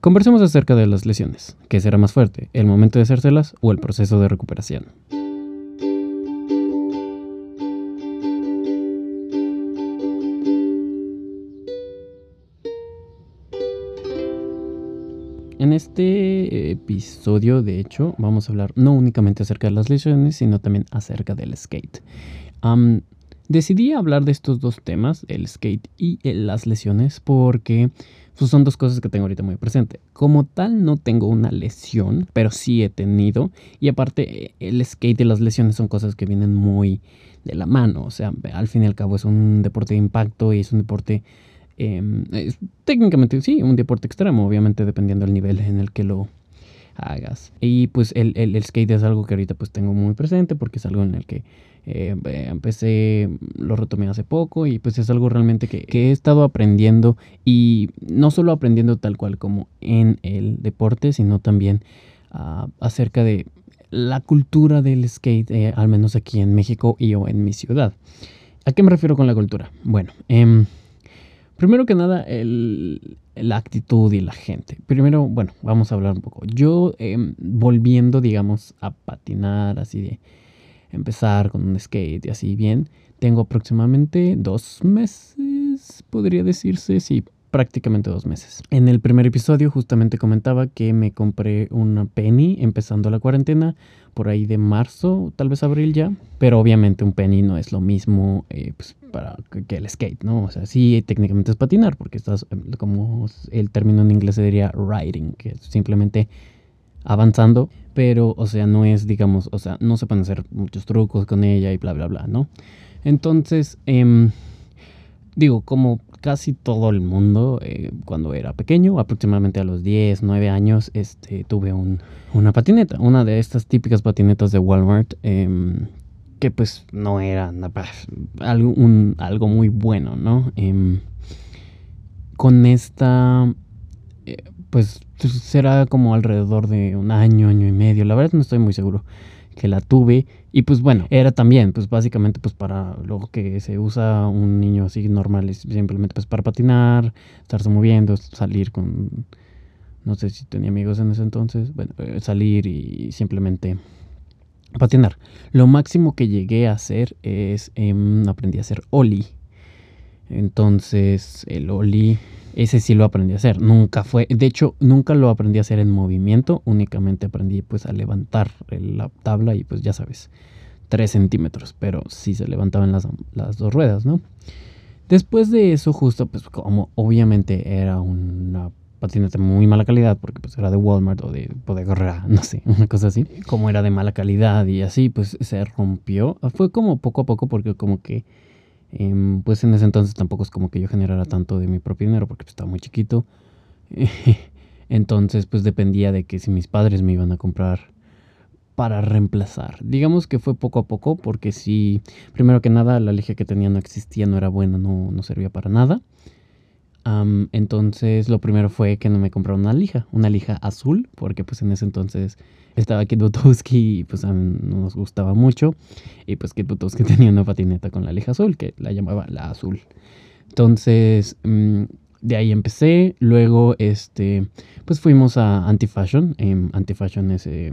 Conversemos acerca de las lesiones. ¿Qué será más fuerte, el momento de hacérselas o el proceso de recuperación? En este episodio, de hecho, vamos a hablar no únicamente acerca de las lesiones, sino también acerca del skate. Decidí hablar de estos dos temas, el skate y las lesiones, porque pues, son dos cosas que tengo ahorita muy presente. Como tal, no tengo una lesión, pero sí he tenido. Y aparte, el skate y las lesiones son cosas que vienen muy de la mano. O sea, al fin y al cabo es un deporte de impacto y es un deporte Em, técnicamente sí, un deporte extremo, obviamente dependiendo del nivel en el que lo hagas. Y pues el, el, skate es algo que ahorita pues tengo muy presente porque es algo en el que eh, empecé, lo retomé hace poco y pues es algo realmente que, he estado aprendiendo y no solo aprendiendo tal cual como en el deporte, sino también ah, acerca de la cultura del skate, eh, al menos aquí en México y o en mi ciudad. ¿A qué me refiero con la cultura? Bueno, eh, Primero que nada, el, la actitud y la gente. Primero, bueno, vamos a hablar un poco. Yo em, volviendo, digamos, a patinar, así de empezar con un skate y así bien, tengo aproximadamente dos meses, podría decirse, sí, prácticamente dos meses. En el primer episodio justamente comentaba que me compré una penny empezando la cuarentena por ahí de marzo, tal vez abril ya, pero obviamente un penny no es lo mismo eh, pues, para que el skate, ¿no? O sea, sí, técnicamente es patinar, porque estás, em, como el término en inglés se diría riding, que es simplemente avanzando, pero, o sea, no es, digamos, o sea, no se pueden hacer muchos trucos con ella y bla, bla, bla, ¿no? Entonces, em, digo, como casi todo el mundo, eh, cuando era pequeño, aproximadamente a los 10, 9 años, este, tuve un, una patineta, una de estas típicas patinetas de Walmart, em, que pues no era algo, algo muy bueno, ¿no? Em, con esta, eh, pues será como alrededor de un año, año y medio, la verdad no estoy muy seguro que la tuve y pues bueno, era también pues básicamente pues para lo que se usa un niño así normal, es simplemente pues para patinar, estarse moviendo, salir con, no sé si tenía amigos en ese entonces, bueno, eh, salir y simplemente patinar. Lo máximo que llegué a hacer es, em, aprendí a hacer Oli. Entonces, el Oli, ese sí lo aprendí a hacer. Nunca fue, de hecho, nunca lo aprendí a hacer en movimiento. Únicamente aprendí pues a levantar la tabla y pues ya sabes, 3 centímetros. Pero sí se levantaban las, las dos ruedas, ¿no? Después de eso, justo pues como obviamente era una patinete muy mala calidad, porque pues era de Walmart o de Bodega no sé, una cosa así. Como era de mala calidad y así, pues se rompió. Fue como poco a poco, porque como que, em, pues en ese entonces tampoco es como que yo generara tanto de mi propio dinero, porque pues, estaba muy chiquito. entonces, pues dependía de que si mis padres me iban a comprar para reemplazar. Digamos que fue poco a poco, porque si, primero que nada, la lija que tenía no existía, no era buena, no, no servía para nada entonces lo primero fue que no me compraron una lija, una lija azul, porque pues en ese entonces estaba Kit Butowski y pues nos gustaba mucho. Y pues Kit Butowski tenía una patineta con la lija azul, que la llamaba la azul. Entonces mm, de ahí empecé, luego este, pues fuimos a Antifashion. Eh, Antifashion es, eh,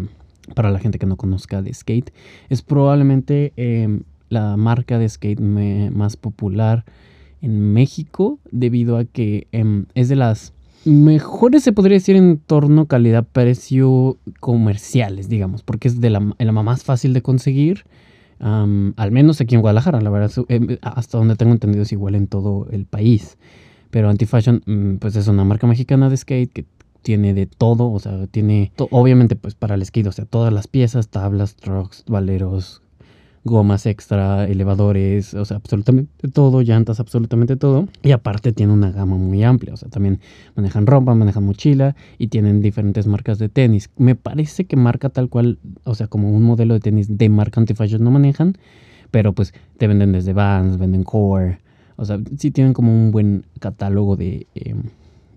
para la gente que no conozca de skate, es probablemente em, la marca de skate más popular en México debido a que em, es de las mejores, se podría decir, en torno calidad-precio comerciales, digamos, porque es de la, más fácil de conseguir. al menos aquí en Guadalajara, la verdad, em, hasta donde tengo entendido es igual en todo el país. Pero Antifashion, mm, pues es una marca mexicana de skate que tiene de todo, o sea, tiene, obviamente, pues para el skate, o sea, todas las piezas, tablas, trucks, valeros, gomas extra, elevadores, o sea, absolutamente todo, llantas, absolutamente todo. Y aparte tiene una gama muy amplia, o sea, también manejan ropa, manejan mochila y tienen diferentes marcas de tenis. Me parece que marca tal cual, o sea, como un modelo de tenis de marca antifashion no manejan, pero pues te venden desde Vans, venden Core, o sea, sí tienen como un buen catálogo de, em,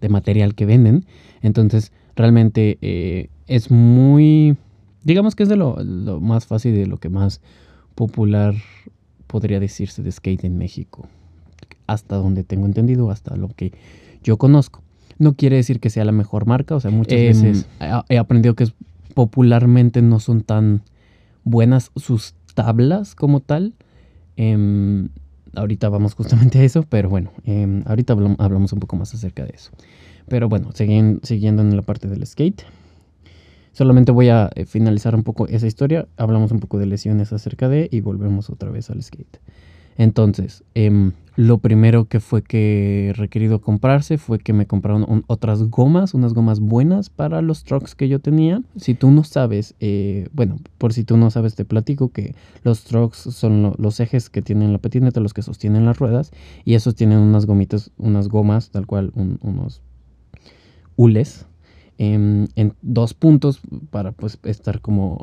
de material que venden. Entonces, realmente eh, es muy, digamos que es de lo, lo más fácil, de lo que más popular, podría decirse, de skate en México. Hasta donde tengo entendido, hasta lo que yo conozco. No quiere decir que sea la mejor marca, o sea, muchas veces he aprendido que popularmente no son tan buenas sus tablas como tal. Em, ahorita vamos justamente a eso, pero bueno, em, ahorita hablamos un poco más acerca de eso. Pero bueno, siguiendo en la parte del skate. Solamente voy a eh, finalizar un poco esa historia. Hablamos un poco de lesiones acerca de y volvemos otra vez al skate. Entonces, em, lo primero que fue que requerido comprarse fue que me compraron otras gomas, unas gomas buenas para los trucks que yo tenía. Si tú no sabes, eh, bueno, por si tú no sabes, te platico que los trucks son los ejes que tienen la patineta, los que sostienen las ruedas, y esos tienen unas gomitas, unas gomas, tal cual, unos hules en, dos puntos para pues estar como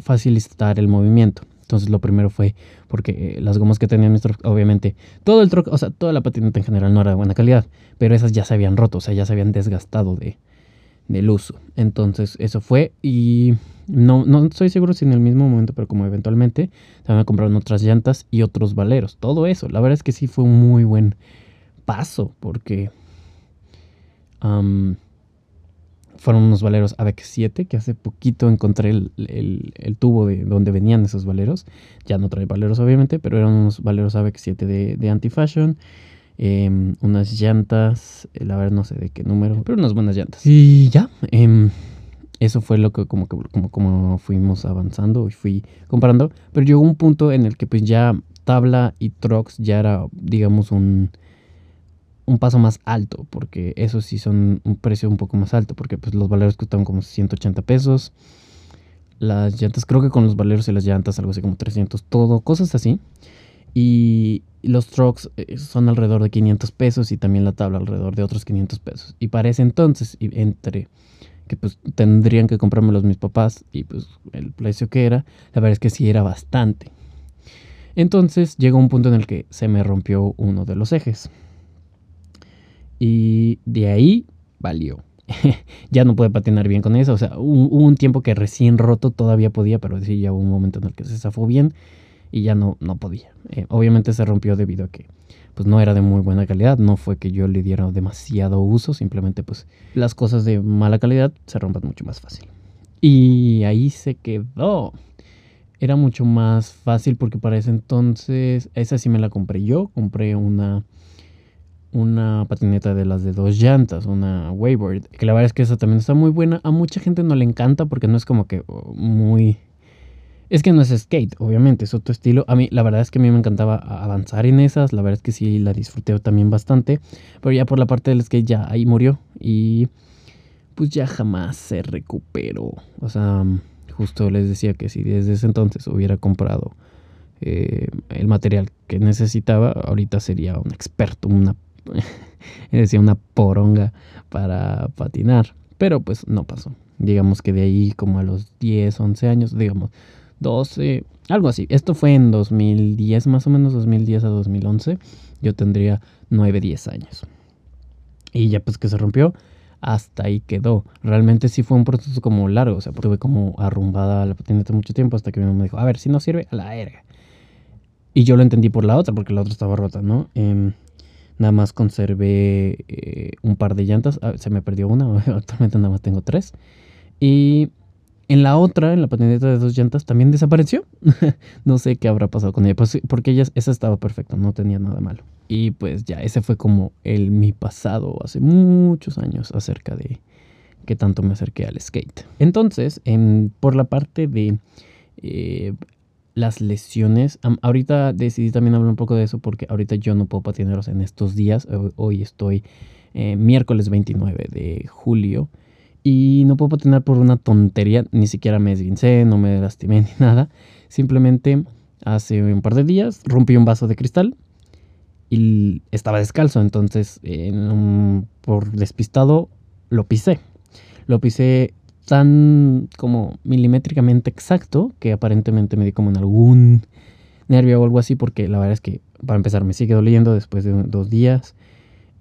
facilitar el movimiento. Entonces lo primero fue porque eh, las gomas que tenían nuestro, obviamente, todo el truck, o sea, toda la patineta en general no era de buena calidad, pero esas ya se habían roto, o sea, ya se habían desgastado de, del uso. Entonces eso fue y no, no estoy seguro si en el mismo momento, pero como eventualmente también me compraron otras llantas y otros valeros. Todo eso, la verdad es que sí fue un muy buen paso porque fueron unos valeros AVEC 7 que hace poquito encontré el, tubo de donde venían esos valeros. Ya no trae valeros obviamente, pero eran unos valeros AVEC 7 de, de anti-fashion. Em, unas llantas, la verdad no sé de qué número, pero unas buenas llantas. Y ya, em, eso fue lo que como, como, como fuimos avanzando y fui comparando. Pero llegó un punto en el que pues ya tabla y trucks ya era digamos un un paso más alto, porque eso sí son un precio un poco más alto, porque pues los valeros costaban como 180 pesos. Las llantas, creo que con los valeros y las llantas algo así como 300, todo, cosas así. Y los trucks eh, son alrededor de 500 pesos y también la tabla alrededor de otros 500 pesos. Y para ese entonces, entre que pues tendrían que comprármelos mis papás y pues el precio que era, la verdad es que sí era bastante. Entonces llegó un punto en el que se me rompió uno de los ejes. Y de ahí valió. ya no puede patinar bien con eso. O sea, hubo un tiempo que recién roto todavía podía, pero sí, ya hubo un momento en el que se zafó bien y ya no, no podía. Eh, obviamente se rompió debido a que pues no era de muy buena calidad, no fue que yo le diera demasiado uso, simplemente pues las cosas de mala calidad se rompen mucho más fácil. Y ahí se quedó. Era mucho más fácil porque para ese entonces, esa sí me la compré yo, compré una una patineta de las de dos llantas, una Wayward, que la verdad es que esa también está muy buena. A mucha gente no le encanta porque no es como que oh, muy... Es que no es skate, obviamente, es otro estilo. A mí, la verdad es que a mí me encantaba avanzar en esas, la verdad es que sí la disfruté también bastante, pero ya por la parte del skate ya ahí murió y pues ya jamás se recuperó. O sea, justo les decía que si desde ese entonces hubiera comprado eh, el material que necesitaba, ahorita sería un experto, una decía una poronga para patinar. Pero pues no pasó. Digamos que de ahí como a los 10, 11 años, digamos 12, algo así. Esto fue en 2010 más o menos, 2010 a 2011. Yo tendría 9, 10 años. Y ya pues que se rompió, hasta ahí quedó. Realmente sí fue un proceso como largo, o sea, tuve como arrumbada la patineta mucho tiempo hasta que mi mamá me dijo, a ver, si no sirve, a la erga. Y yo lo entendí por la otra, porque la otra estaba rota, ¿no? Eh, Nada más conservé eh, un par de llantas. Ah, se me perdió una, actualmente nada más tengo tres. Y en la otra, en la patineta de dos llantas, también desapareció. no sé qué habrá pasado con ella, pues, porque ella, esa estaba perfecta, no tenía nada malo. Y pues ya, ese fue como el mi pasado hace muchos años acerca de que tanto me acerqué al skate. Entonces, en, por la parte de eh, las lesiones. ahorita decidí también hablar un poco de eso porque ahorita yo no puedo patinaros en estos días. Hoy, estoy eh, miércoles 29 de julio y no puedo patinar por una tontería. Ni siquiera me desguincé, no me lastimé ni nada. Simplemente hace un par de días rompí un vaso de cristal y estaba descalzo. Entonces, por despistado, lo pisé. Lo pisé tan como milimétricamente exacto que aparentemente me di como en algún nervio o algo así porque la verdad es que para empezar me sigue doliendo después de dos días.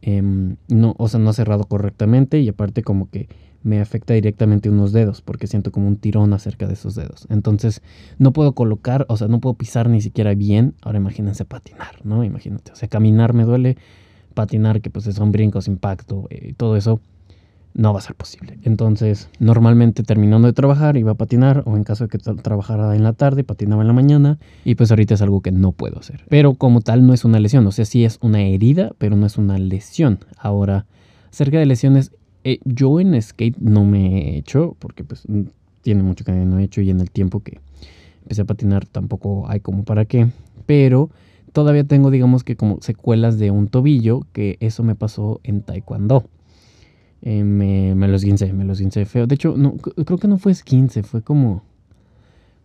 Em, no o sea no ha cerrado correctamente y aparte como que me afecta directamente unos dedos porque siento como un tirón acerca de esos dedos. Entonces no puedo colocar o sea no puedo pisar ni siquiera bien. Ahora imagínense patinar no imagínate o sea caminar me duele patinar, que pues son brincos, impacto eh, todo eso, no va a ser posible. Entonces, normalmente terminando de trabajar iba a patinar o en caso de que trabajara en la tarde, patinaba en la mañana y pues ahorita es algo que no puedo hacer. Pero como tal no es una lesión, o sea, sí es una herida, pero no es una lesión. Ahora, acerca de lesiones, eh, yo en skate no me he hecho, porque pues tiene mucho que no he hecho y en el tiempo que empecé a patinar tampoco hay como para qué, pero todavía tengo digamos que como secuelas de un tobillo, que eso me pasó en taekwondo. Eh, me, me, los guincé, me los guincé feo. De hecho, no, creo que no fue esguince, fue como...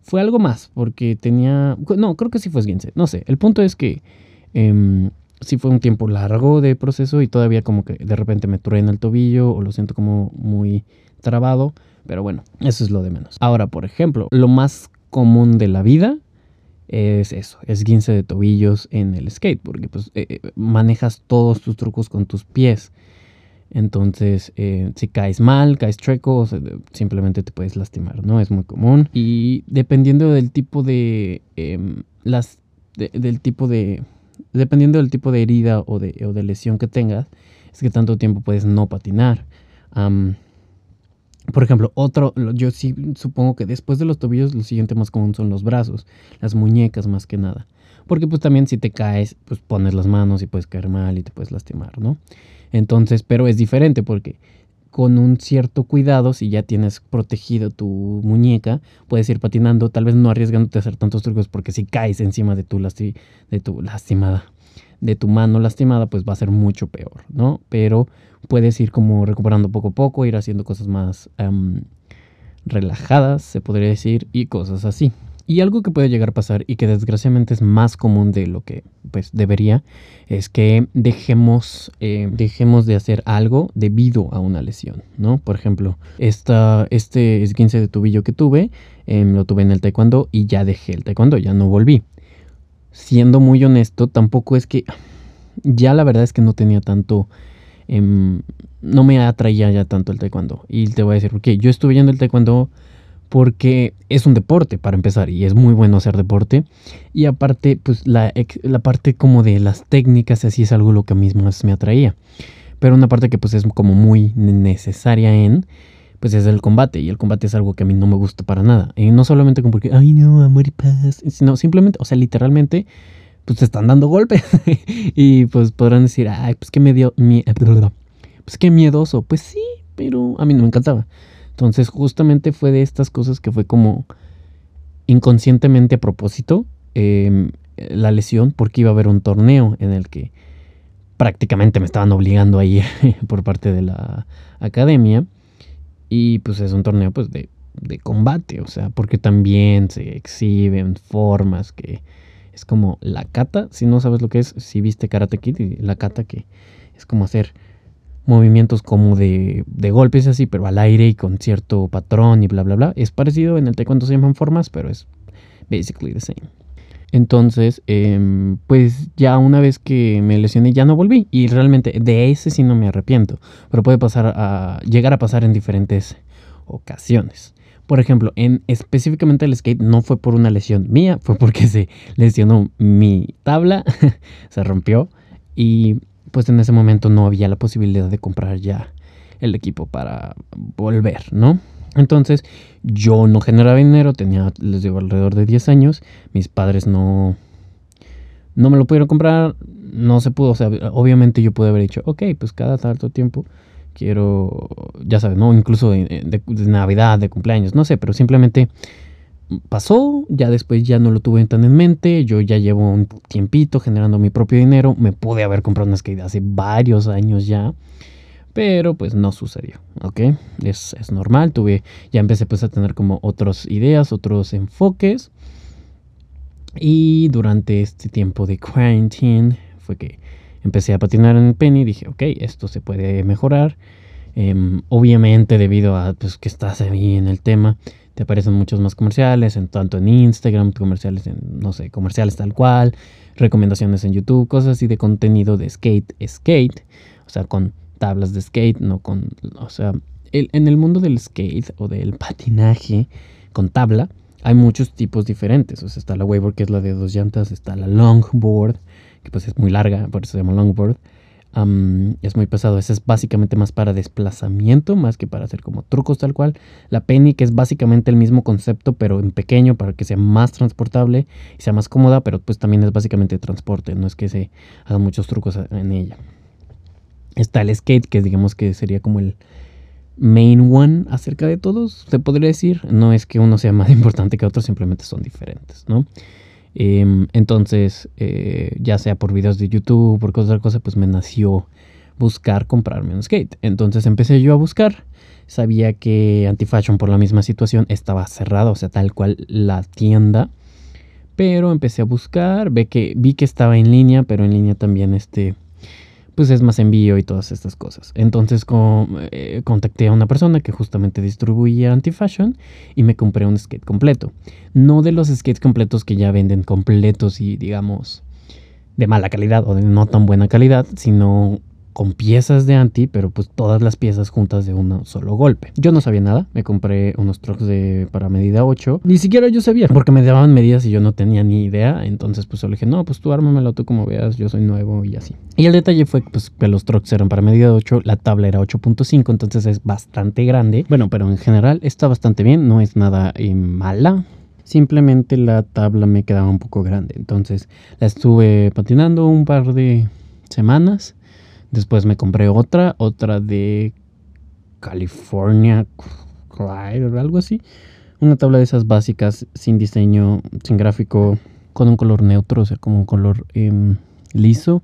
Fue algo más, porque tenía... No, creo que sí fue esguince, no sé. El punto es que eh, sí fue un tiempo largo de proceso y todavía como que de repente me truena el tobillo o lo siento como muy trabado. Pero bueno, eso es lo de menos. Ahora, por ejemplo, lo más común de la vida es eso, es guince de tobillos en el skate, porque pues eh, eh, manejas todos tus trucos con tus pies. Entonces, eh, si caes mal, caes treco, simplemente te puedes lastimar, ¿no? Es muy común. Y dependiendo del tipo de. Em, las. del tipo de. Dependiendo del tipo de herida o de, o de, lesión que tengas, es que tanto tiempo puedes no patinar. por ejemplo, otro, yo sí supongo que después de los tobillos, lo siguiente más común son los brazos, las muñecas más que nada. Porque pues también si te caes, pues pones las manos y puedes caer mal y te puedes lastimar, ¿no? Entonces, pero es diferente porque con un cierto cuidado, si ya tienes protegido tu muñeca, puedes ir patinando, tal vez no arriesgándote a hacer tantos trucos porque si caes encima de tu, de tu lastimada, de tu mano lastimada, pues va a ser mucho peor, ¿no? Pero puedes ir como recuperando poco a poco, ir haciendo cosas más em, relajadas, se podría decir, y cosas así. Y algo que puede llegar a pasar y que desgraciadamente es más común de lo que pues debería es que dejemos, eh, dejemos de hacer algo debido a una lesión, ¿no? Por ejemplo, esta, este esguince de tubillo que tuve, em, lo tuve en el taekwondo y ya dejé el taekwondo, ya no volví. Siendo muy honesto, tampoco es que ya la verdad es que no tenía tanto... Em, no me atraía ya tanto el taekwondo. Y te voy a decir, porque yo estuve yendo el taekwondo porque es un deporte para empezar y es muy bueno hacer deporte. Y aparte pues la, la parte como de las técnicas así es algo lo que a mí más me atraía. Pero una parte que pues es como muy necesaria en pues es el combate. Y el combate es algo que a mí no me gusta para nada. Y no solamente como porque ay no amor y paz sino simplemente o sea literalmente pues te están dando golpes. Y pues podrán decir ay pues qué medio mi, pues qué miedoso pues sí pero a mí no me encantaba entonces justamente fue de estas cosas que fue como inconscientemente a propósito em, la lesión porque iba a haber un torneo en el que prácticamente me estaban obligando a ir por parte de la academia. Y pues es un torneo pues de, de combate, o sea, porque también se exhiben formas que es como la kata, si no sabes lo que es, si viste Karate Kid, la kata que es como hacer movimientos como de, de, golpes así, pero al aire y con cierto patrón y bla, bla, bla. Es parecido, en el taekwondo se llaman formas, pero es basically the same. Entonces, em, pues ya una vez que me lesioné ya no volví y realmente de ese sí no me arrepiento, pero puede pasar a llegar a pasar en diferentes ocasiones. Por ejemplo, en específicamente el skate no fue por una lesión mía, fue porque se lesionó mi tabla, se rompió y pues en ese momento no había la posibilidad de comprar ya el equipo para volver, ¿no? Entonces yo no generaba dinero, tenía, les digo, alrededor de 10 años, mis padres no, no me lo pudieron comprar, no se pudo, o sea, obviamente yo pude haber dicho, ok, pues cada tanto tiempo quiero, ya sabes, ¿no? Incluso de Navidad, de cumpleaños, no sé, pero simplemente pasó, ya después ya no lo tuve tan en mente, yo ya llevo un tiempito generando mi propio dinero, me pude haber comprado una skate hace varios años ya, pero pues no sucedió, ¿ok? Es, normal, tuve, ya empecé pues a tener como otras ideas, otros enfoques, y durante este tiempo de quarantine fue que empecé a patinar en el penny, dije, ok, esto se puede mejorar, em, obviamente debido a pues, que estás ahí en el tema, te aparecen muchos más comerciales, en tanto en Instagram, comerciales en, no sé, comerciales tal cual, recomendaciones en YouTube, cosas así de contenido de skate, skate, o sea, con tablas de skate, no con, o sea, en el mundo del skate o del patinaje con tabla, hay muchos tipos diferentes, o sea, está la wakeboard que es la de dos llantas, está la longboard, que pues es muy larga, por eso se llama longboard, es muy pesado. Ese es básicamente más para desplazamiento, más que para hacer como trucos tal cual. La Penny, que es básicamente el mismo concepto, pero en pequeño, para que sea más transportable y sea más cómoda, pero pues también es básicamente transporte, no es que se hagan muchos trucos en ella. Está el skate, que digamos que sería como el main one acerca de todos, se podría decir. No es que uno sea más importante que otro, simplemente son diferentes, ¿no? Em, entonces, eh, ya sea por videos de YouTube por otra cosa, pues me nació buscar comprarme un skate. Entonces empecé yo a buscar. Sabía que Antifashion por la misma situación estaba cerrada, o sea, tal cual la tienda. Pero empecé a buscar, ve que, vi que estaba en línea, pero en línea también este, pues es más envío y todas estas cosas. Entonces eh, contacté a una persona que justamente distribuía anti-fashion y me compré un skate completo. No de los skates completos que ya venden completos y digamos de mala calidad o de no tan buena calidad, sino con piezas de anti, pero pues todas las piezas juntas de un solo golpe. Yo no sabía nada, me compré unos trucks de para medida 8, ni siquiera yo sabía, porque me daban medidas y yo no tenía ni idea, entonces pues solo dije, no, pues tú ármamelo tú como veas, yo soy nuevo y así. Y el detalle fue pues, que los trucks eran para medida 8, la tabla era 8.5, entonces es bastante grande, bueno, pero en general está bastante bien, no es nada eh, mala, simplemente la tabla me quedaba un poco grande. Entonces la estuve patinando un par de semanas Después me compré otra, otra de California o algo así. Una tabla de esas básicas, sin diseño, sin gráfico, con un color neutro, o sea, como un color em, liso,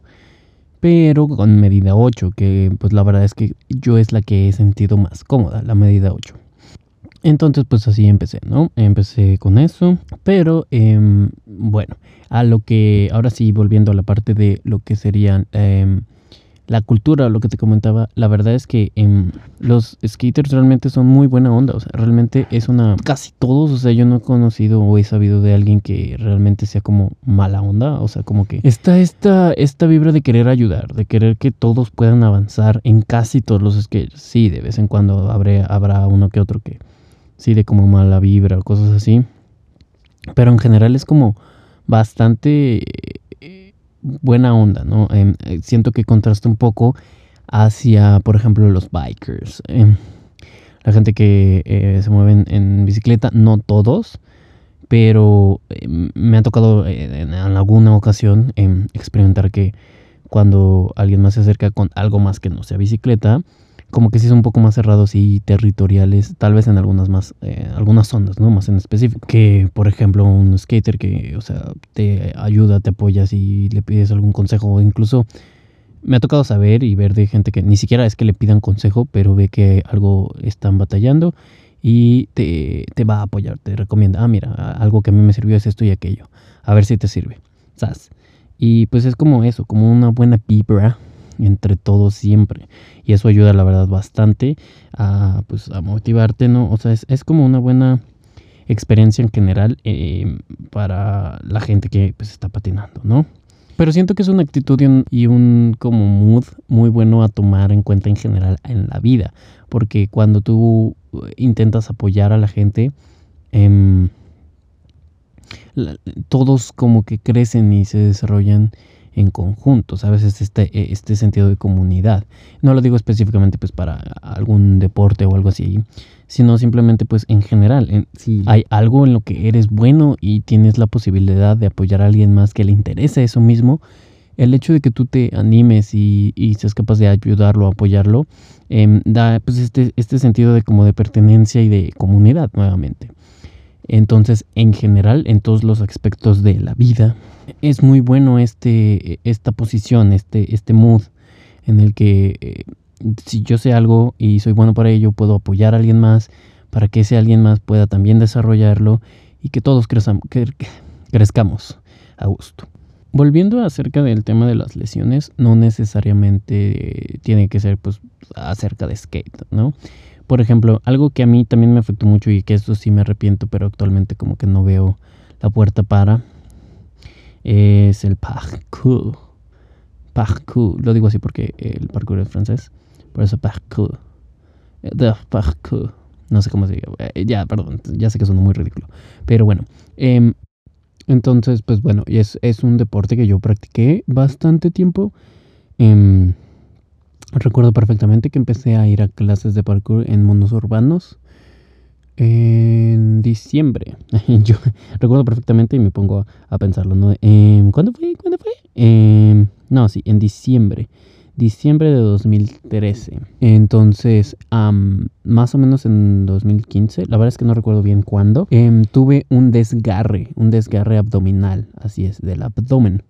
pero con medida 8, que pues la verdad es que yo es la que he sentido más cómoda, la medida 8. Entonces pues así empecé, ¿no? Empecé con eso, pero em, bueno, a lo que ahora sí, volviendo a la parte de lo que serían em, la cultura, lo que te comentaba, la verdad es que em, los skaters realmente son muy buena onda, o sea, realmente es una, casi. todos, o sea, yo no he conocido o he sabido de alguien que realmente sea como mala onda, o sea, como que está esta, esta vibra de querer ayudar, de querer que todos puedan avanzar en casi todos los skaters, sí, de vez en cuando habrá, habrá uno que otro que sí de como mala vibra o cosas así, pero en general es como bastante buena onda, ¿no? Em, eh, siento que contrasta un poco hacia, por ejemplo, los bikers. Em, la gente que eh, se mueve en, bicicleta, no todos, pero em, me ha tocado eh, en, alguna ocasión experimentar que cuando alguien más se acerca con algo más que no sea bicicleta, como que sí son un poco más cerrados y territoriales, tal vez en algunas más, eh, algunas zonas, ¿no? Más en específico. Que, por ejemplo, un skater que, o sea, te ayuda, te apoyas y le pides algún consejo, incluso me ha tocado saber y ver de gente que ni siquiera es que le pidan consejo, pero ve que algo están batallando y te, te va a apoyar, te recomienda, ah, mira, algo que a mí me sirvió es esto y aquello, a ver si te sirve, ¿sabes? Y pues es como eso, como una buena vibra entre todos siempre. Y eso ayuda, la verdad, bastante a, pues, a motivarte, ¿no? O sea, es, como una buena experiencia en general em, para la gente que pues está patinando, ¿no? Pero siento que es una actitud y un, como mood muy bueno a tomar en cuenta en general en la vida. Porque cuando tú intentas apoyar a la gente, em, todos como que crecen y se desarrollan en conjunto, ¿sabes? Este, e, este sentido de comunidad. No lo digo específicamente pues para algún deporte o algo así, sino simplemente pues en general. si hay algo en lo que eres bueno y tienes la posibilidad de apoyar a alguien más que le interese eso mismo, el hecho de que tú te animes y, y seas capaz de ayudarlo, apoyarlo, em, da pues este, este sentido de como de pertenencia y de comunidad nuevamente. Entonces, en general, en todos los aspectos de la vida, es muy bueno este, esta posición, este, este mood en el que eh, si yo sé algo y soy bueno para ello, puedo apoyar a alguien más para que ese alguien más pueda también desarrollarlo y que todos crezcamos a gusto. Volviendo acerca del tema de las lesiones, no necesariamente tiene que ser pues acerca de skate, ¿no? Por ejemplo, algo que a mí también me afectó mucho y que esto sí me arrepiento, pero actualmente como que no veo la puerta para, es el parkour. Parkour, lo digo así porque el parkour es francés, por eso parkour. De parkour. No sé cómo se diga. Eh, ya, perdón, ya sé que suena muy ridículo. Pero bueno, em, entonces, pues bueno, es, es un deporte que yo practiqué bastante tiempo. Em, Recuerdo perfectamente que empecé a ir a clases de parkour en mundos urbanos en diciembre. Yo recuerdo perfectamente y me pongo a, pensarlo, ¿no? Em, ¿Cuándo fue? ¿Cuándo fue? Em, no, sí, en diciembre. Diciembre de 2013. Entonces, más o menos en 2015, la verdad es que no recuerdo bien cuándo, em, tuve un desgarre, un desgarre abdominal, así es, del abdomen.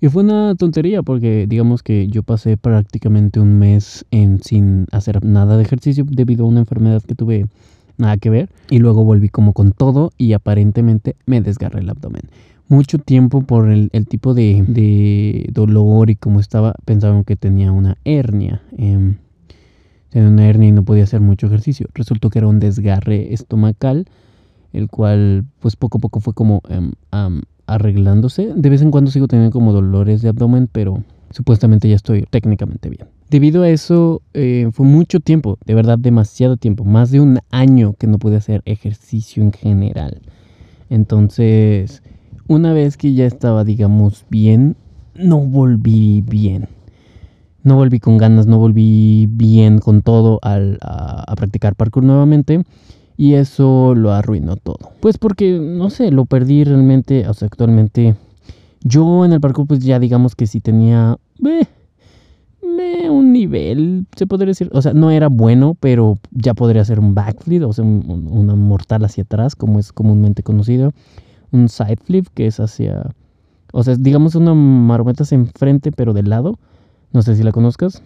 Y fue una tontería porque digamos que yo pasé prácticamente un mes en, sin hacer nada de ejercicio debido a una enfermedad que tuve nada que ver. Y luego volví como con todo y aparentemente me desgarré el abdomen. Mucho tiempo por el, tipo de, dolor y como estaba, pensaban que tenía una hernia. Em, tenía una hernia y no podía hacer mucho ejercicio. Resultó que era un desgarre estomacal, el cual pues poco a poco fue como em, arreglándose. De vez en cuando sigo teniendo como dolores de abdomen, pero supuestamente ya estoy técnicamente bien. Debido a eso, eh, fue mucho tiempo, de verdad demasiado tiempo, más de un año que no pude hacer ejercicio en general. Entonces, una vez que ya estaba, digamos, bien, no volví bien. No volví con ganas, no volví bien con todo al, a practicar parkour nuevamente. Y eso lo arruinó todo. Pues porque, no sé, lo perdí realmente, o sea, actualmente. Yo en el parkour, pues ya digamos que sí tenía un nivel, se podría decir. O sea, no era bueno, pero ya podría ser un backflip, o sea, un, una mortal hacia atrás, como es comúnmente conocido. Un side flip, que es hacia. O sea, digamos una marometa hacia enfrente, pero de lado. No sé si la conozcas.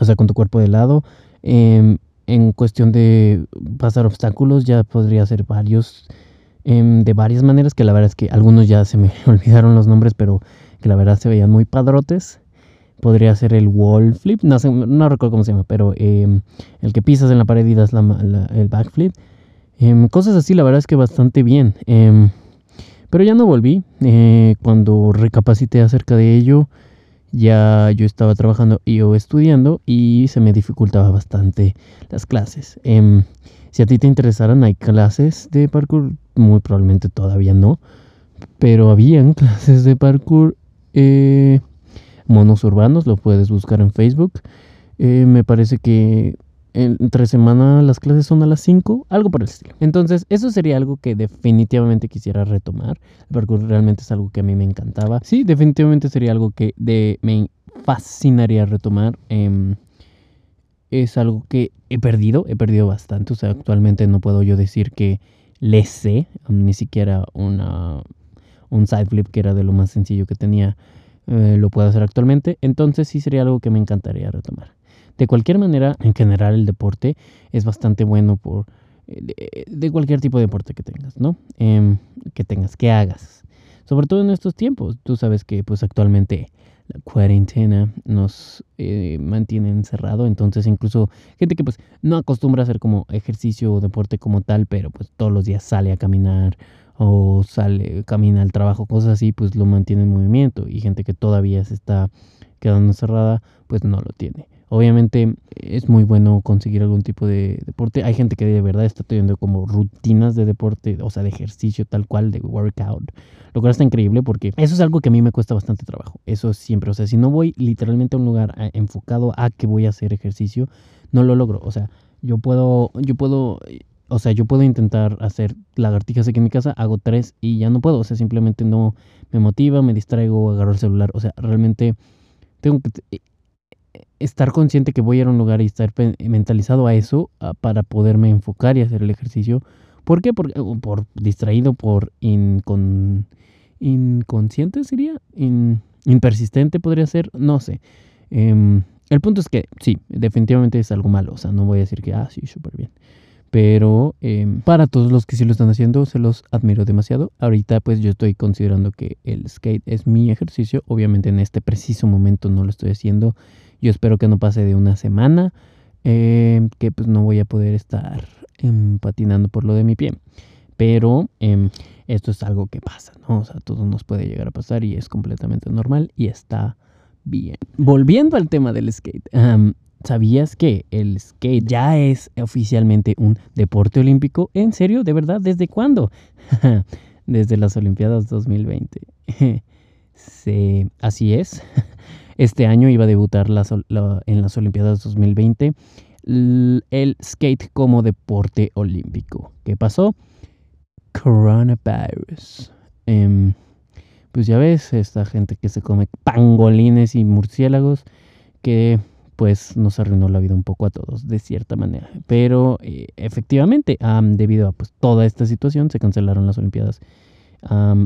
O sea, con tu cuerpo de lado. Eh, en cuestión de pasar obstáculos ya podría ser varios em, de varias maneras que la verdad es que algunos ya se me olvidaron los nombres pero que la verdad se veían muy padrotes podría ser el wall flip no recuerdo cómo se llama pero em, el que pisas en la pared y das el backflip em, cosas así la verdad es que bastante bien pero ya no volví eh, cuando recapacité acerca de ello ya yo estaba trabajando y o estudiando y se me dificultaba bastante las clases. Em, si a ti te interesaran, hay clases de parkour, muy probablemente todavía no, pero habían clases de parkour eh, monos urbanos, lo puedes buscar en Facebook. Eh, me parece que entre semana las clases son a las 5, algo por el estilo. Entonces, eso sería algo que definitivamente quisiera retomar. Parkour realmente es algo que a mí me encantaba. Sí, definitivamente sería algo que me fascinaría retomar. Em, es algo que he perdido, he perdido bastante. O sea, actualmente no puedo yo decir que le sé, ni siquiera una, un side flip que era de lo más sencillo que tenía, eh, lo puedo hacer actualmente. Entonces, sí sería algo que me encantaría retomar. De cualquier manera, en general el deporte es bastante bueno por eh, de, cualquier tipo de deporte que tengas, ¿no? Em, que tengas, que hagas. Sobre todo en estos tiempos. Tú sabes que pues actualmente la cuarentena nos eh, mantiene encerrado. Entonces incluso gente que pues no acostumbra a hacer como ejercicio o deporte como tal, pero pues todos los días sale a caminar o sale, camina al trabajo, cosas así, pues lo mantiene en movimiento. Y gente que todavía se está quedando encerrada, pues no lo tiene. Obviamente es muy bueno conseguir algún tipo de deporte. Hay gente que de verdad está teniendo como rutinas de deporte, o sea, de ejercicio tal cual, de workout. Lo cual está increíble porque eso es algo que a mí me cuesta bastante trabajo. Eso siempre, o sea, si no voy literalmente a un lugar eh, enfocado a que voy a hacer ejercicio, no lo logro. O sea, yo puedo, yo puedo, o sea, yo puedo intentar hacer lagartijas aquí en mi casa, hago tres y ya no puedo. O sea, simplemente no me motiva, me distraigo, agarro el celular. O sea, realmente tengo que estar consciente que voy a ir a un lugar y estar mentalizado a eso para poderme enfocar y hacer el ejercicio. ¿Por qué? Por, por distraído, por inconsciente sería, impersistente podría ser, no sé. Em, el punto es que sí, definitivamente es algo malo, o sea, no voy a decir que, ah, sí, súper bien. Pero em, para todos los que sí lo están haciendo, se los admiro demasiado. Ahorita pues yo estoy considerando que el skate es mi ejercicio. Obviamente en este preciso momento no lo estoy haciendo yo espero que no pase de una semana, em, que pues no voy a poder estar patinando por lo de mi pie. Pero em, esto es algo que pasa, ¿no? O sea, todo nos puede llegar a pasar y es completamente normal y está bien. Volviendo al tema del skate, ¿sabías que el skate ya es oficialmente un deporte olímpico? ¿En serio? ¿De verdad? ¿Desde cuándo? Desde las Olimpiadas 2020. sí, así es. este año iba a debutar en las Olimpiadas 2020 el skate como deporte olímpico. ¿Qué pasó? Coronavirus. Em, pues ya ves, esta gente que se come pangolines y murciélagos, que pues nos arruinó la vida un poco a todos, de cierta manera. Pero eh, efectivamente, debido a pues, toda esta situación, se cancelaron las Olimpiadas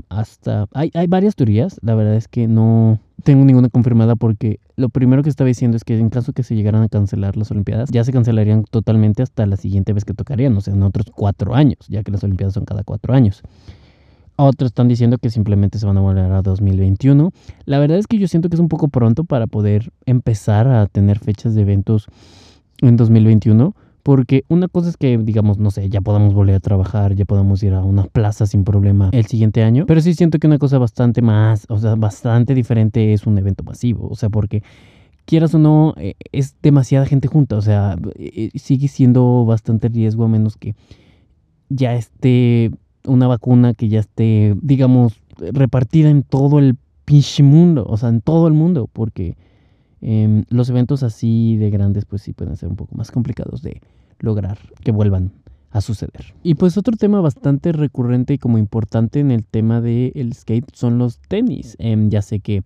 hasta... Hay, hay varias teorías, la verdad es que no tengo ninguna confirmada porque lo primero que estaba diciendo es que en caso que se llegaran a cancelar las Olimpiadas, ya se cancelarían totalmente hasta la siguiente vez que tocarían, o sea, en otros cuatro años, ya que las Olimpiadas son cada cuatro años. Otros están diciendo que simplemente se van a volver a 2021. La verdad es que yo siento que es un poco pronto para poder empezar a tener fechas de eventos en 2021 porque una cosa es que, digamos, no sé, ya podamos volver a trabajar, ya podamos ir a una plaza sin problema el siguiente año. Pero sí siento que una cosa bastante más, o sea, bastante diferente es un evento masivo. O sea, porque quieras o no, eh, es demasiada gente junta. O sea, eh, sigue siendo bastante riesgo a menos que ya esté una vacuna que ya esté, digamos, repartida en todo el pinche mundo. O sea, en todo el mundo. Porque Em, los eventos así de grandes pues sí pueden ser un poco más complicados de lograr que vuelvan a suceder. Y pues otro tema bastante recurrente y como importante en el tema del skate son los tenis. Em, ya sé que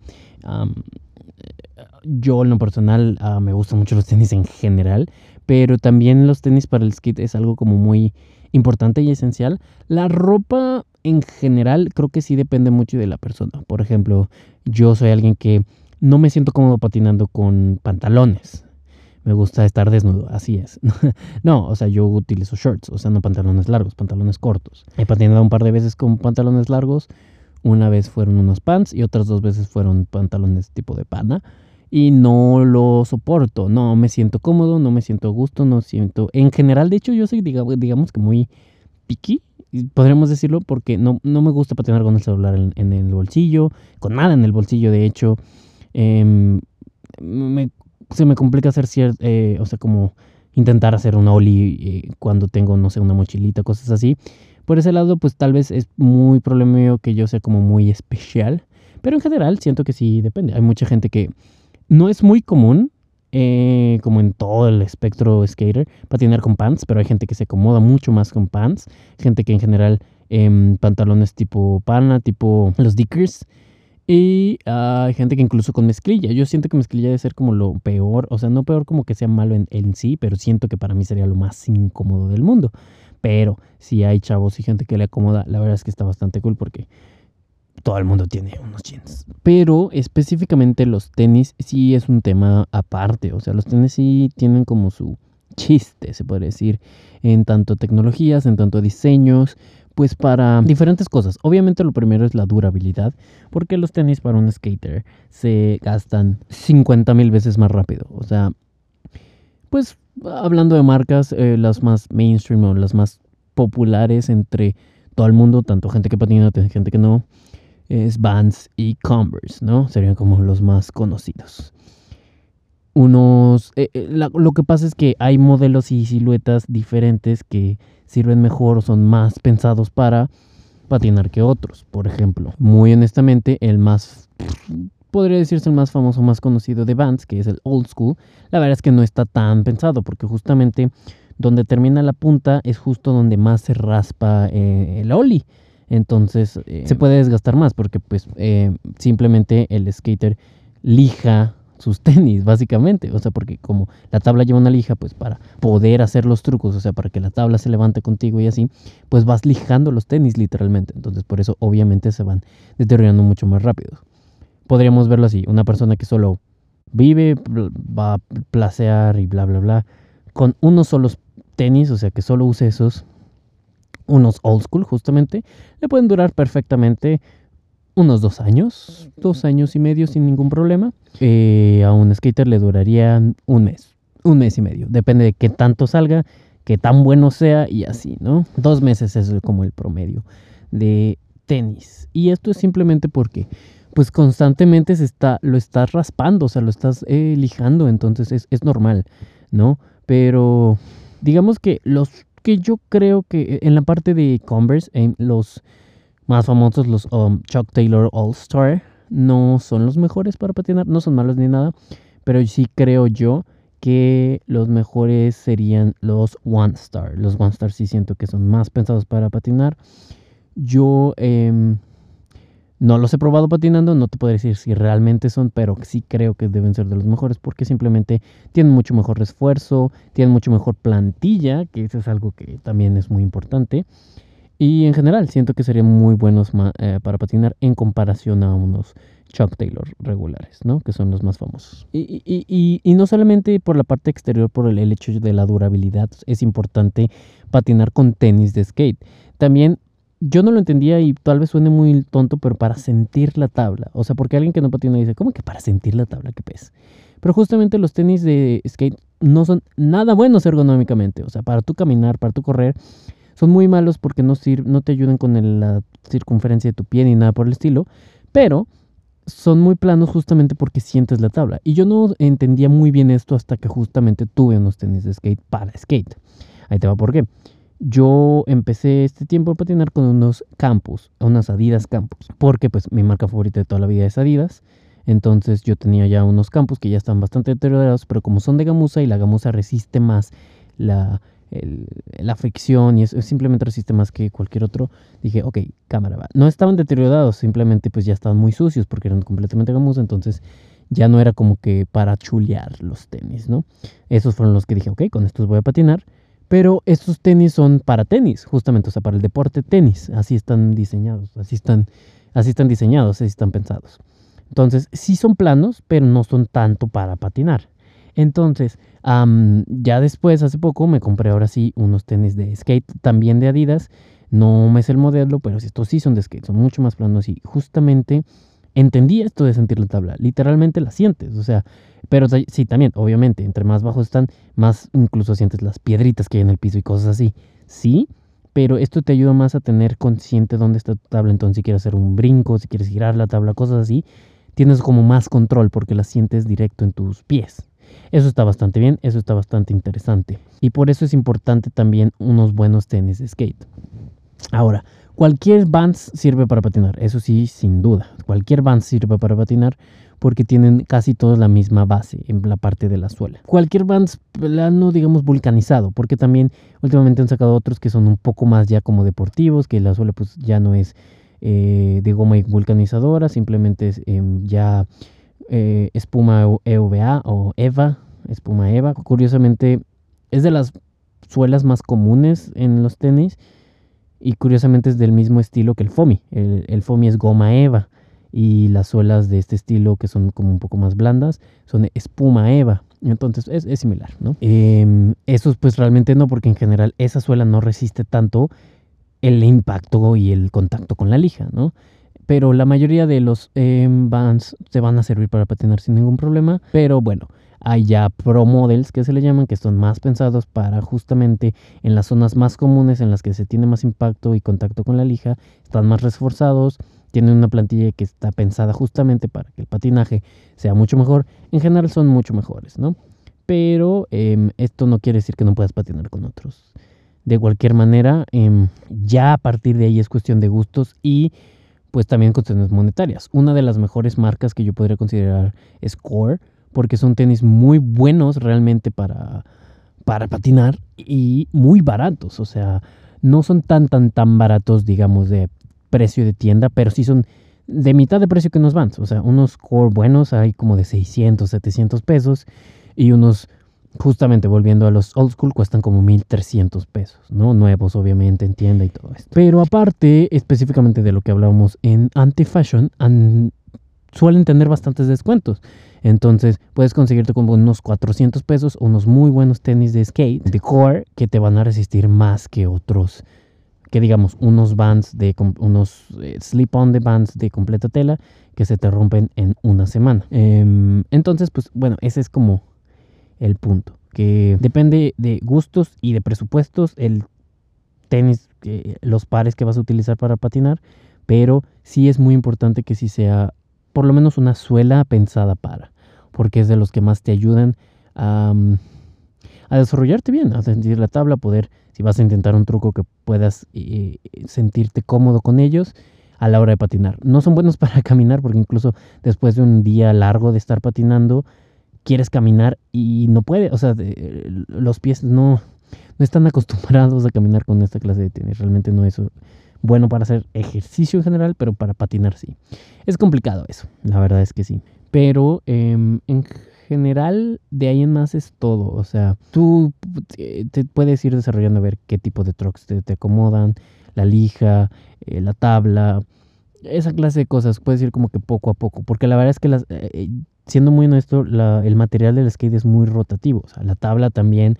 yo en lo personal ah, me gustan mucho los tenis en general, pero también los tenis para el skate es algo como muy importante y esencial. La ropa en general creo que sí depende mucho de la persona. Por ejemplo, yo soy alguien que no me siento cómodo patinando con pantalones. Me gusta estar desnudo, así es. no, o sea, yo utilizo shorts, o sea, no pantalones largos, pantalones cortos. He patinado un par de veces con pantalones largos. Una vez fueron unos pants y otras dos veces fueron pantalones tipo de pana. Y no lo soporto, no me siento cómodo, no me siento a gusto, no siento... En general, de hecho, yo soy, digamos, que muy picky, podríamos decirlo, porque no, no me gusta patinar con el celular en el bolsillo, con nada en el bolsillo, de hecho. Em, se me complica hacer cierto, eh, o sea, como intentar hacer una oli eh, cuando tengo, no sé, una mochilita, cosas así. Por ese lado, pues tal vez es muy problema mío que yo sea como muy especial. Pero en general siento que sí depende. Hay mucha gente que no es muy común, eh, como en todo el espectro skater, patinar con pants, pero hay gente que se acomoda mucho más con pants. Gente que en general em, pantalones tipo pana, tipo los dickers. Y hay gente que incluso con mezclilla. Yo siento que mezclilla debe ser como lo peor. O sea, no peor como que sea malo en, en sí, pero siento que para mí sería lo más incómodo del mundo. Pero si hay chavos y gente que le acomoda, la verdad es que está bastante cool porque todo el mundo tiene unos jeans. Pero específicamente los tenis sí es un tema aparte. O sea, los tenis sí tienen como su chiste, se puede decir, en tanto tecnologías, en tanto diseños pues para diferentes cosas. Obviamente lo primero es la durabilidad, porque los tenis para un skater se gastan 50 mil veces más rápido. O sea, pues hablando de marcas, eh, las más mainstream o las más populares entre todo el mundo, tanto gente que patina, gente que no, es Vans y Converse, ¿no? Serían como los más conocidos. Unos, eh, eh, lo que pasa es que hay modelos y siluetas diferentes que sirven mejor o son más pensados para patinar que otros. Por ejemplo, muy honestamente, el más, podría decirse el más famoso, más conocido de Vans, que es el Old School, la verdad es que no está tan pensado porque justamente donde termina la punta es justo donde más se raspa eh, el Oli. Entonces eh, se puede desgastar más porque pues eh, simplemente el skater lija sus tenis, básicamente. O sea, porque como la tabla lleva una lija, pues para poder hacer los trucos, o sea, para que la tabla se levante contigo y así, pues vas lijando los tenis literalmente. Entonces, por eso obviamente se van deteriorando mucho más rápido. Podríamos verlo así, una persona que solo vive, va a placear y bla, bla, bla, con unos solos tenis, o sea, que solo use esos, unos old school justamente, le pueden durar perfectamente unos dos años, dos años y medio sin ningún problema. Eh, a un skater le duraría un mes, un mes y medio. Depende de qué tanto salga, qué tan bueno sea y así, ¿no? Dos meses es como el promedio de tenis. Y esto es simplemente porque pues constantemente se está, lo estás raspando, o sea, lo estás eh, lijando, entonces es, es normal, ¿no? Pero digamos que los que yo creo que en la parte de Converse, en los más famosos, los um, Chuck Taylor All Star no son los mejores para patinar, no son malos ni nada, pero sí creo yo que los mejores serían los One Star. Los One Star sí siento que son más pensados para patinar. Yo em, no los he probado patinando, no te puedo decir si realmente son, pero sí creo que deben ser de los mejores porque simplemente tienen mucho mejor esfuerzo, tienen mucho mejor plantilla, que eso es algo que también es muy importante. Y en general siento que serían muy buenos eh, para patinar en comparación a unos Chuck Taylor regulares, ¿no? Que son los más famosos. Y, y, y, no solamente por la parte exterior, por el, hecho de la durabilidad, es importante patinar con tenis de skate. También yo no lo entendía y tal vez suene muy tonto, pero para sentir la tabla. O sea, porque alguien que no patina dice, ¿cómo que para sentir la tabla? ¿Qué pez? Pero justamente los tenis de skate no son nada buenos ergonómicamente. O sea, para tú caminar, para tú correr son muy malos porque no, no te ayudan con la circunferencia de tu pie ni nada por el estilo, pero son muy planos justamente porque sientes la tabla. Y yo no entendía muy bien esto hasta que justamente tuve unos tenis de skate para skate. Ahí te va por qué. Yo empecé este tiempo a patinar con unos Campus, unas Adidas Campus, porque pues mi marca favorita de toda la vida es Adidas. Entonces yo tenía ya unos Campus que ya están bastante deteriorados, pero como son de gamuza y la gamuza resiste más la, la fricción y es, simplemente resiste más que cualquier otro, dije, ok, cámara va. No estaban deteriorados, simplemente pues ya estaban muy sucios porque eran completamente gamuza, entonces ya no era como que para chulear los tenis, ¿no? Esos fueron los que dije, ok, con estos voy a patinar. Pero estos tenis son para tenis, justamente, o sea, para el deporte tenis. Así están diseñados, así están, así están diseñados, así están pensados. Entonces, sí son planos, pero no son tanto para patinar. Entonces, ya después, hace poco, me compré ahora sí unos tenis de skate, también de Adidas. No me sé el modelo, pero estos sí son de skate, son mucho más planos y justamente entendí esto de sentir la tabla. Literalmente la sientes, o sea, pero sí, también, obviamente, entre más bajos están, más incluso sientes las piedritas que hay en el piso y cosas así. Sí, pero esto te ayuda más a tener consciente dónde está tu tabla. Entonces, si quieres hacer un brinco, si quieres girar la tabla, cosas así, tienes como más control porque la sientes directo en tus pies. Eso está bastante bien, eso está bastante interesante. Y por eso es importante también unos buenos tenis de skate. Ahora, cualquier Vans sirve para patinar, eso sí, sin duda. Cualquier Vans sirve para patinar porque tienen casi todos la misma base en la parte de la suela. Cualquier Vans plano, digamos, vulcanizado, porque también últimamente han sacado otros que son un poco más ya como deportivos, que la suela pues ya no es eh, de goma vulcanizadora, simplemente es em, ya eh, espuma EVA o EVA, espuma EVA. Curiosamente, es de las suelas más comunes en los tenis y curiosamente es del mismo estilo que el FOMI. El, el FOMI es goma EVA y las suelas de este estilo que son como un poco más blandas son espuma EVA. Entonces es, similar, ¿no? Eh, esos pues realmente no, porque en general esa suela no resiste tanto el impacto y el contacto con la lija, ¿no? pero la mayoría de los eh, Vans se van a servir para patinar sin ningún problema. Pero bueno, hay ya Pro Models que se le llaman, que son más pensados para justamente en las zonas más comunes en las que se tiene más impacto y contacto con la lija, están más reforzados, tienen una plantilla que está pensada justamente para que el patinaje sea mucho mejor. En general son mucho mejores, ¿no? Pero em, esto no quiere decir que no puedas patinar con otros. De cualquier manera, em, ya a partir de ahí es cuestión de gustos y pues también cuestiones monetarias. Una de las mejores marcas que yo podría considerar es Core, porque son tenis muy buenos realmente para, para patinar y muy baratos. O sea, no son tan, tan, tan baratos, digamos, de precio de tienda, pero sí son de mitad de precio que nos van. O sea, unos Core buenos hay como de 600, 700 pesos y unos justamente volviendo a los old school, cuestan como 1300 pesos, ¿no? Nuevos, obviamente, en tienda y todo esto. Pero aparte, específicamente de lo que hablábamos en Anti-Fashion, suelen tener bastantes descuentos. Entonces, puedes conseguirte como unos 400 pesos, unos muy buenos tenis de skate, de core, que te van a resistir más que otros que digamos unos bands de unos eh, slip on de bands de completa tela que se te rompen en una semana. Em, entonces, pues bueno, ese es como el punto. Que depende de gustos y de presupuestos el tenis, los pares que vas a utilizar para patinar, pero sí es muy importante que sí sea por lo menos una suela pensada para, porque es de los que más te ayudan a, a desarrollarte bien, a sentir la tabla, poder, si vas a intentar un truco que puedas eh, sentirte cómodo con ellos, a la hora de patinar. No son buenos para caminar porque incluso después de un día largo de estar patinando, quieres caminar y no puede, o sea, los pies no, no están acostumbrados a caminar con esta clase de tenis. Realmente no es bueno para hacer ejercicio en general, pero para patinar sí. Es complicado eso, la verdad es que sí. Pero em, en general, de ahí en más es todo. O sea, tú te puedes ir desarrollando a ver qué tipo de trucks te, acomodan, la lija, eh, la tabla, esa clase de cosas. Puedes ir como que poco a poco. Porque la verdad es que las, eh, siendo muy honesto, el material del skate es muy rotativo. O sea, la tabla también,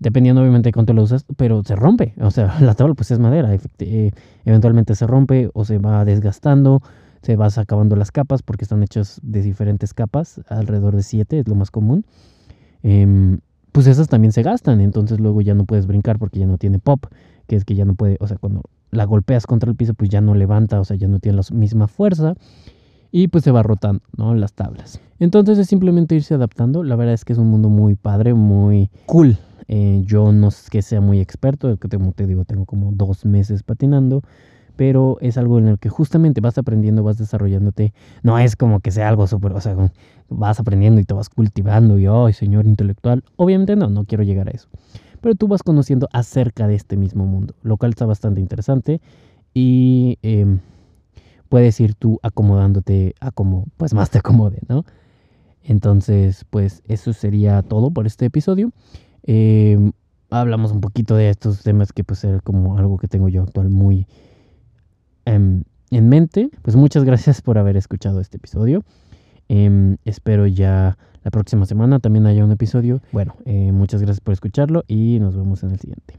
dependiendo obviamente de cuánto lo usas, pero se rompe. O sea, la tabla pues es madera. Eh, eventualmente se rompe o se va desgastando, se va acabando las capas porque están hechas de diferentes capas, alrededor de siete es lo más común. Em, pues esas también se gastan, entonces luego ya no puedes brincar porque ya no tiene pop, que es que ya no puede, o sea, cuando la golpeas contra el piso pues ya no levanta, o sea, ya no tiene la misma fuerza y pues se va rotando, ¿no? Las tablas. Entonces es simplemente irse adaptando. La verdad es que es un mundo muy padre, muy cool. Eh, yo no es que sea muy experto, que como te digo, tengo como dos meses patinando, pero es algo en el que justamente vas aprendiendo, vas desarrollándote. No es como que sea algo súper, o sea, vas aprendiendo y te vas cultivando y, ay, señor intelectual. Obviamente no, no quiero llegar a eso. Pero tú vas conociendo acerca de este mismo mundo, lo cual está bastante interesante y... Em, puedes ir tú acomodándote a como pues más te acomode, ¿no? Entonces, pues eso sería todo por este episodio. Em, hablamos un poquito de estos temas que pues es como algo que tengo yo actual muy em, en mente. Pues muchas gracias por haber escuchado este episodio. Em, espero ya la próxima semana también haya un episodio. Bueno, eh, muchas gracias por escucharlo y nos vemos en el siguiente.